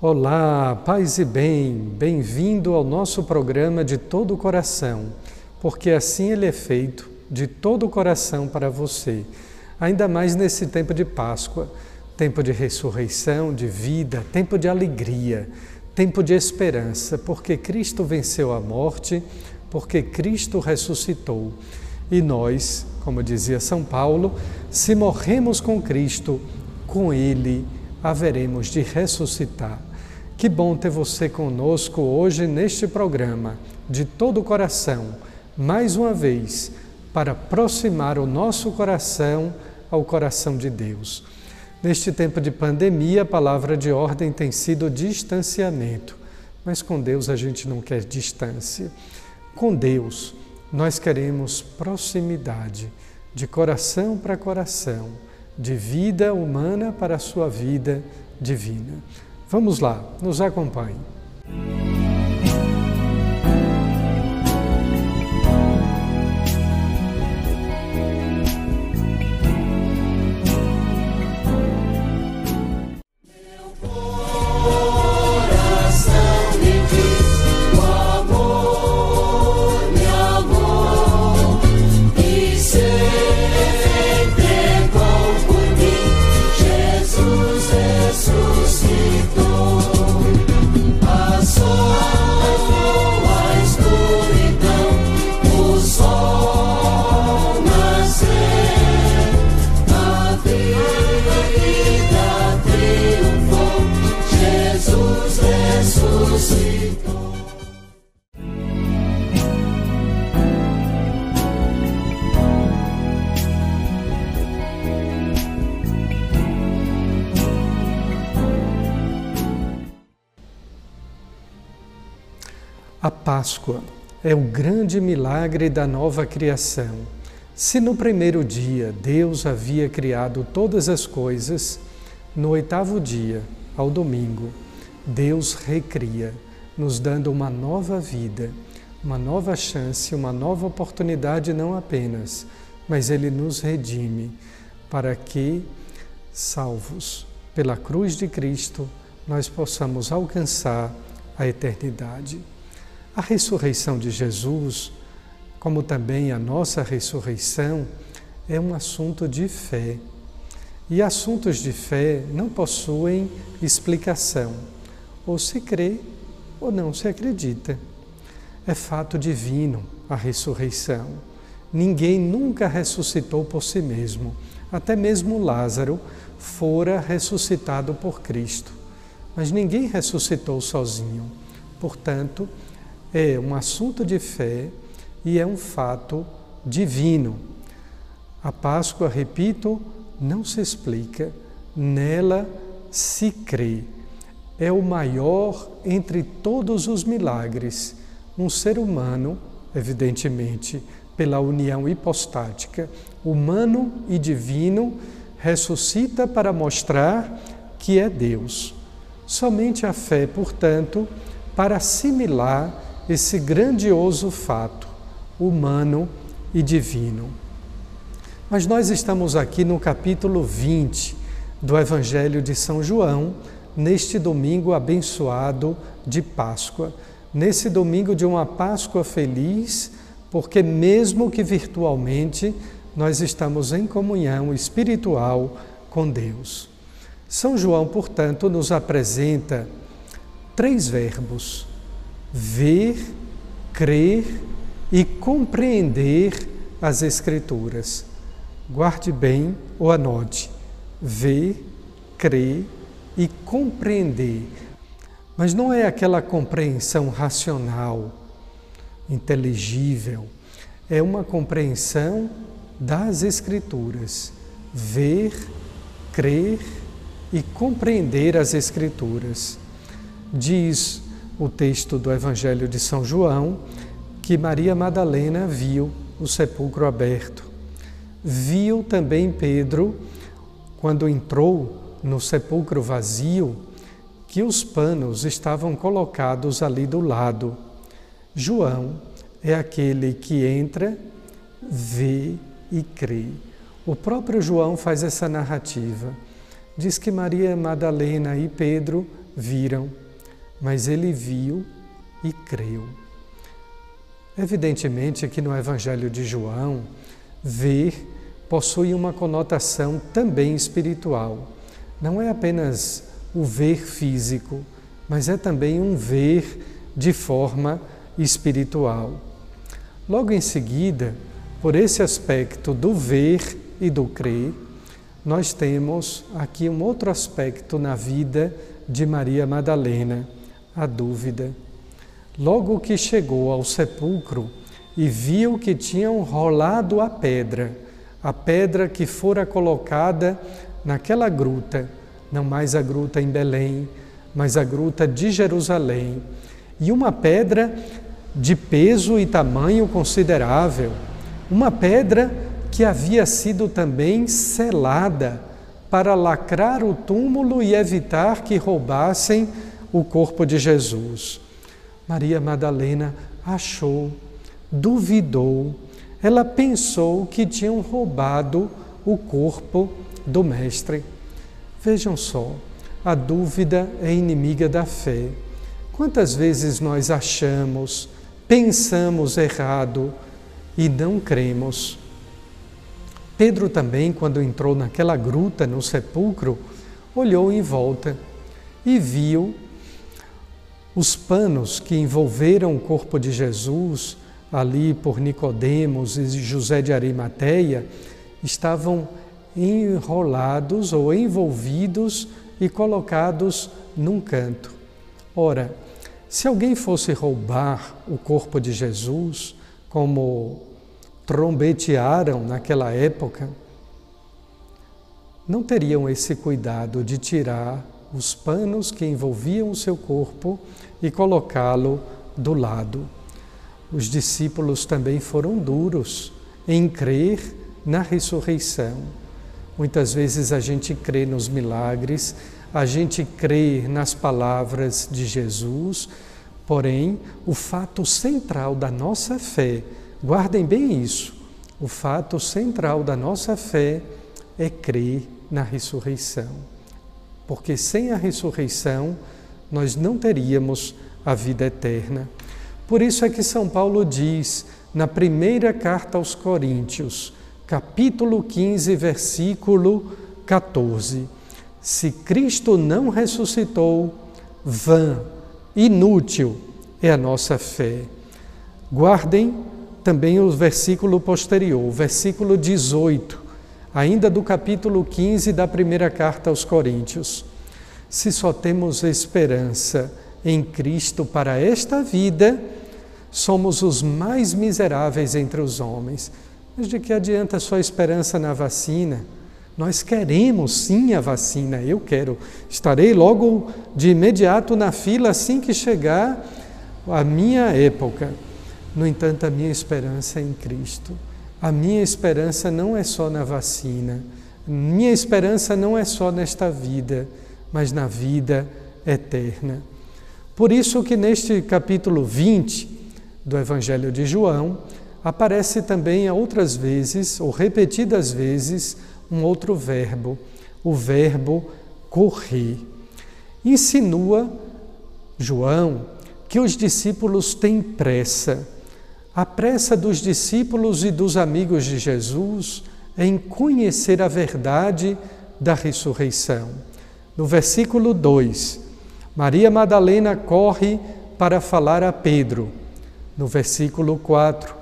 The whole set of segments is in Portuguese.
Olá, paz e bem, bem-vindo ao nosso programa de todo o coração, porque assim ele é feito de todo o coração para você, ainda mais nesse tempo de Páscoa, tempo de ressurreição, de vida, tempo de alegria, tempo de esperança, porque Cristo venceu a morte, porque Cristo ressuscitou. E nós, como dizia São Paulo, se morremos com Cristo, com Ele haveremos de ressuscitar. Que bom ter você conosco hoje neste programa, de todo o coração, mais uma vez, para aproximar o nosso coração ao coração de Deus. Neste tempo de pandemia, a palavra de ordem tem sido distanciamento, mas com Deus a gente não quer distância. Com Deus, nós queremos proximidade, de coração para coração, de vida humana para a sua vida divina. Vamos lá, nos acompanhe. A Páscoa é o grande milagre da nova criação. Se no primeiro dia Deus havia criado todas as coisas, no oitavo dia, ao domingo, Deus recria, nos dando uma nova vida, uma nova chance, uma nova oportunidade, não apenas, mas Ele nos redime para que, salvos pela cruz de Cristo, nós possamos alcançar a eternidade. A ressurreição de Jesus, como também a nossa ressurreição, é um assunto de fé. E assuntos de fé não possuem explicação. Ou se crê ou não se acredita. É fato divino a ressurreição. Ninguém nunca ressuscitou por si mesmo. Até mesmo Lázaro fora ressuscitado por Cristo. Mas ninguém ressuscitou sozinho. Portanto, é um assunto de fé e é um fato divino. A Páscoa, repito, não se explica, nela se crê. É o maior entre todos os milagres. Um ser humano, evidentemente, pela união hipostática, humano e divino, ressuscita para mostrar que é Deus. Somente a fé, portanto, para assimilar esse grandioso fato humano e divino. Mas nós estamos aqui no capítulo 20 do Evangelho de São João, neste domingo abençoado de Páscoa, nesse domingo de uma Páscoa feliz, porque, mesmo que virtualmente, nós estamos em comunhão espiritual com Deus. São João, portanto, nos apresenta três verbos ver, crer e compreender as Escrituras. Guarde bem ou anote: ver, crer e compreender. Mas não é aquela compreensão racional, inteligível, é uma compreensão das Escrituras. Ver, crer e compreender as Escrituras. Diz o texto do Evangelho de São João que Maria Madalena viu o sepulcro aberto. Viu também Pedro, quando entrou no sepulcro vazio, que os panos estavam colocados ali do lado. João é aquele que entra, vê e crê. O próprio João faz essa narrativa. Diz que Maria Madalena e Pedro viram, mas ele viu e creu. Evidentemente que no Evangelho de João, ver possui uma conotação também espiritual. Não é apenas o ver físico, mas é também um ver de forma espiritual. Logo em seguida, por esse aspecto do ver e do crer, nós temos aqui um outro aspecto na vida de Maria Madalena, a dúvida. Logo que chegou ao sepulcro e viu que tinham rolado a pedra, a pedra que fora colocada naquela gruta, não mais a gruta em Belém, mas a gruta de Jerusalém, e uma pedra de peso e tamanho considerável, uma pedra que havia sido também selada para lacrar o túmulo e evitar que roubassem o corpo de Jesus. Maria Madalena achou, duvidou, ela pensou que tinham roubado o corpo do Mestre. Vejam só, a dúvida é inimiga da fé. Quantas vezes nós achamos, pensamos errado e não cremos? Pedro também, quando entrou naquela gruta no sepulcro, olhou em volta e viu os panos que envolveram o corpo de Jesus ali por Nicodemos e José de Arimateia estavam enrolados ou envolvidos e colocados num canto. Ora, se alguém fosse roubar o corpo de Jesus, como trombetearam naquela época, não teriam esse cuidado de tirar os panos que envolviam o seu corpo e colocá-lo do lado. Os discípulos também foram duros em crer na ressurreição. Muitas vezes a gente crê nos milagres, a gente crê nas palavras de Jesus, porém, o fato central da nossa fé, guardem bem isso, o fato central da nossa fé é crer na ressurreição. Porque sem a ressurreição, nós não teríamos a vida eterna. Por isso é que São Paulo diz na primeira carta aos Coríntios, capítulo 15, versículo 14. Se Cristo não ressuscitou, vã, inútil é a nossa fé. Guardem também o versículo posterior, versículo 18, ainda do capítulo 15 da primeira carta aos Coríntios. Se só temos esperança em Cristo para esta vida, somos os mais miseráveis entre os homens. Mas de que adianta só esperança na vacina? Nós queremos sim a vacina, eu quero. Estarei logo de imediato na fila assim que chegar a minha época. No entanto, a minha esperança é em Cristo. A minha esperança não é só na vacina. Minha esperança não é só nesta vida, mas na vida eterna. Por isso que neste capítulo 20 do Evangelho de João, aparece também outras vezes, ou repetidas vezes, um outro verbo, o verbo correr. Insinua João que os discípulos têm pressa. A pressa dos discípulos e dos amigos de Jesus em conhecer a verdade da ressurreição. No versículo 2, Maria Madalena corre para falar a Pedro. No versículo 4,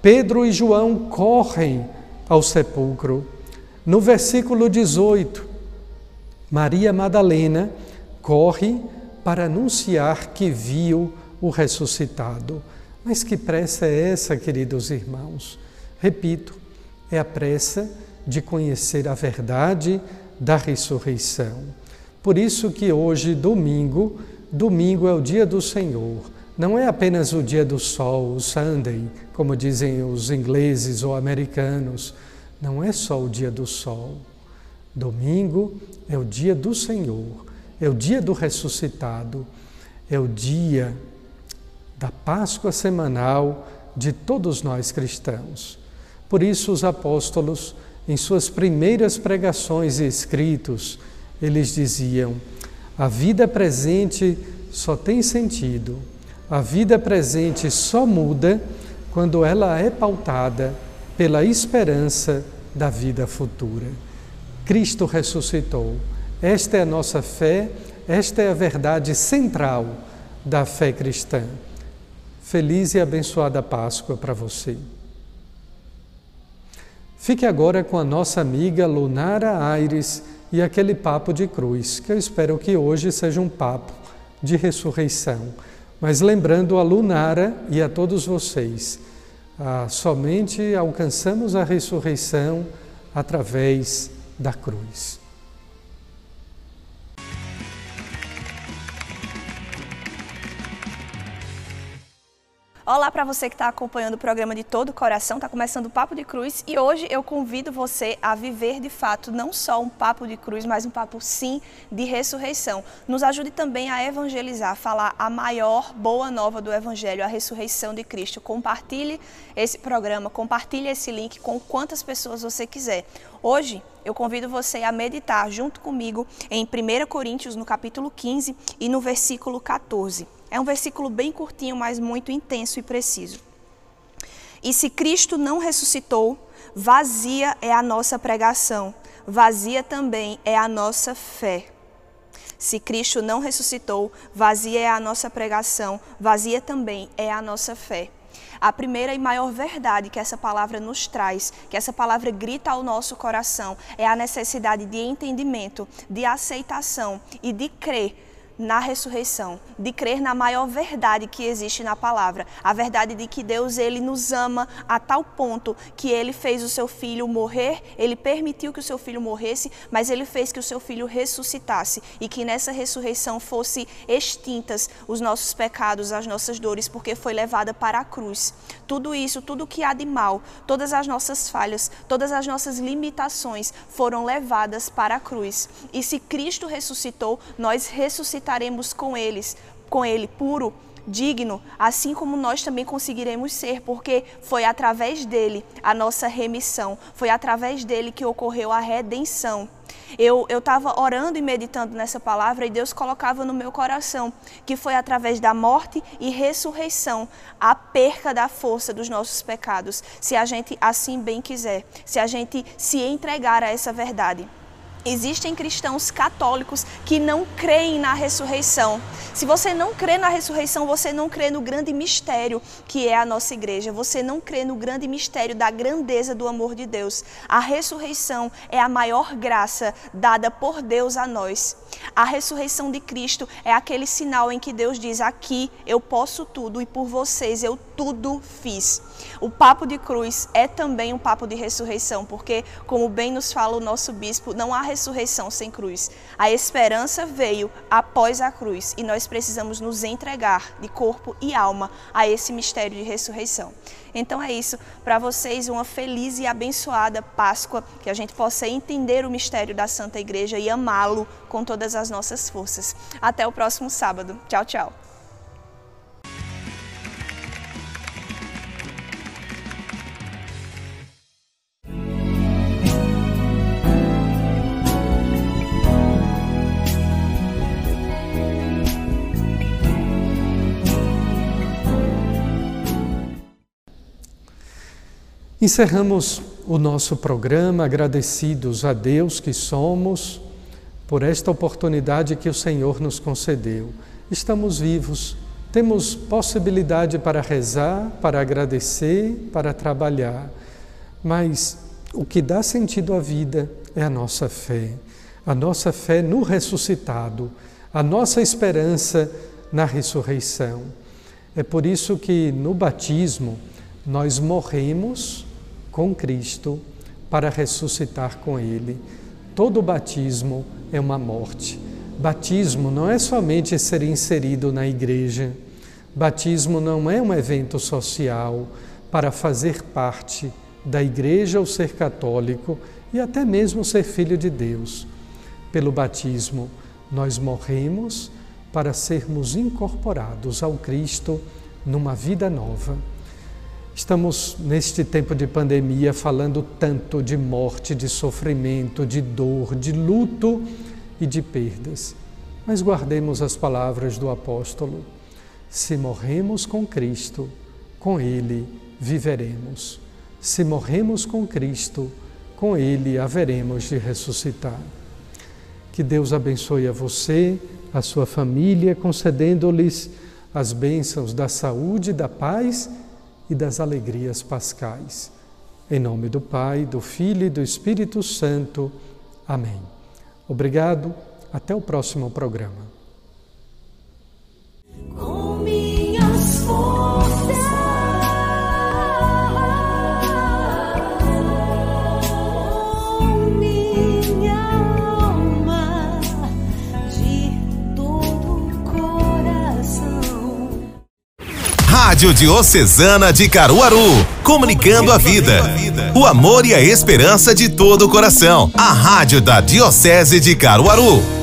Pedro e João correm ao sepulcro. No versículo 18, Maria Madalena corre para anunciar que viu o ressuscitado. Mas que pressa é essa, queridos irmãos? Repito, é a pressa de conhecer a verdade da ressurreição. Por isso que hoje, domingo, domingo é o dia do Senhor. Não é apenas o dia do sol, o Sunday, como dizem os ingleses ou americanos. Não é só o dia do sol. Domingo é o dia do Senhor, é o dia do ressuscitado, é o dia da Páscoa semanal de todos nós cristãos. Por isso, os apóstolos, em suas primeiras pregações e escritos, eles diziam: a vida presente só tem sentido, a vida presente só muda quando ela é pautada pela esperança da vida futura. Cristo ressuscitou. Esta é a nossa fé, esta é a verdade central da fé cristã. Feliz e abençoada Páscoa para você. Fique agora com a nossa amiga Lunara Aires e aquele papo de cruz, que eu espero que hoje seja um papo de ressurreição. Mas lembrando a Lunara e a todos vocês, ah, somente alcançamos a ressurreição através da cruz. Olá para você que está acompanhando o programa de todo o coração, está começando o Papo de Cruz e hoje eu convido você a viver de fato não só um papo de cruz, mas um papo sim de ressurreição. Nos ajude também a evangelizar, falar a maior boa nova do Evangelho, a ressurreição de Cristo. Compartilhe esse programa, compartilhe esse link com quantas pessoas você quiser. Hoje eu convido você a meditar junto comigo em 1 Coríntios, no capítulo 15 e no versículo 14. É um versículo bem curtinho, mas muito intenso e preciso. E se Cristo não ressuscitou, vazia é a nossa pregação, vazia também é a nossa fé. Se Cristo não ressuscitou, vazia é a nossa pregação, vazia também é a nossa fé. A primeira e maior verdade que essa palavra nos traz, que essa palavra grita ao nosso coração, é a necessidade de entendimento, de aceitação e de crer na ressurreição, de crer na maior verdade que existe na palavra, a verdade de que Deus ele nos ama a tal ponto que ele fez o seu filho morrer, ele permitiu que o seu filho morresse, mas ele fez que o seu filho ressuscitasse e que nessa ressurreição fosse extintas os nossos pecados, as nossas dores, porque foi levada para a cruz. Tudo isso, tudo que há de mal, todas as nossas falhas, todas as nossas limitações foram levadas para a cruz. E se Cristo ressuscitou, nós ressuscitamos estaremos com eles, com ele puro, digno, assim como nós também conseguiremos ser, porque foi através dele a nossa remissão, foi através dele que ocorreu a redenção. Eu estava orando e meditando nessa palavra e Deus colocava no meu coração que foi através da morte e ressurreição a perca da força dos nossos pecados, se a gente assim bem quiser, se a gente se entregar a essa verdade. Existem cristãos católicos que não creem na ressurreição. Se você não crê na ressurreição, você não crê no grande mistério que é a nossa igreja. Você não crê no grande mistério da grandeza do amor de Deus. A ressurreição é a maior graça dada por Deus a nós. A ressurreição de Cristo é aquele sinal em que Deus diz: Aqui eu posso tudo e por vocês eu tudo fiz. O papo de cruz é também um papo de ressurreição, porque, como bem nos fala o nosso bispo, não há ressurreição sem cruz. A esperança veio após a cruz e nós precisamos nos entregar de corpo e alma a esse mistério de ressurreição. Então é isso, para vocês uma feliz e abençoada Páscoa, que a gente possa entender o mistério da Santa Igreja e amá-lo com todas as nossas forças. Até o próximo sábado. Tchau, tchau. Encerramos o nosso programa agradecidos a Deus que somos por esta oportunidade que o Senhor nos concedeu. Estamos vivos, temos possibilidade para rezar, para agradecer, para trabalhar, mas o que dá sentido à vida é a nossa fé, a nossa fé no ressuscitado, a nossa esperança na ressurreição. É por isso que no batismo nós morremos com Cristo para ressuscitar com Ele. Todo batismo é uma morte. Batismo não é somente ser inserido na igreja. Batismo não é um evento social para fazer parte da igreja ou ser católico e até mesmo ser filho de Deus. Pelo batismo, nós morremos para sermos incorporados ao Cristo numa vida nova. Estamos neste tempo de pandemia falando tanto de morte, de sofrimento, de dor, de luto e de perdas. Mas guardemos as palavras do apóstolo: se morremos com Cristo, com Ele viveremos. Se morremos com Cristo, com Ele haveremos de ressuscitar. Que Deus abençoe a você, a sua família, concedendo-lhes as bênçãos da saúde, da paz e das alegrias pascais. Em nome do Pai, do Filho e do Espírito Santo. Amém. Obrigado. Até o próximo programa. Rádio Diocesana de Caruaru, comunicando a vida, o amor e a esperança de todo o coração. A rádio da Diocese de Caruaru.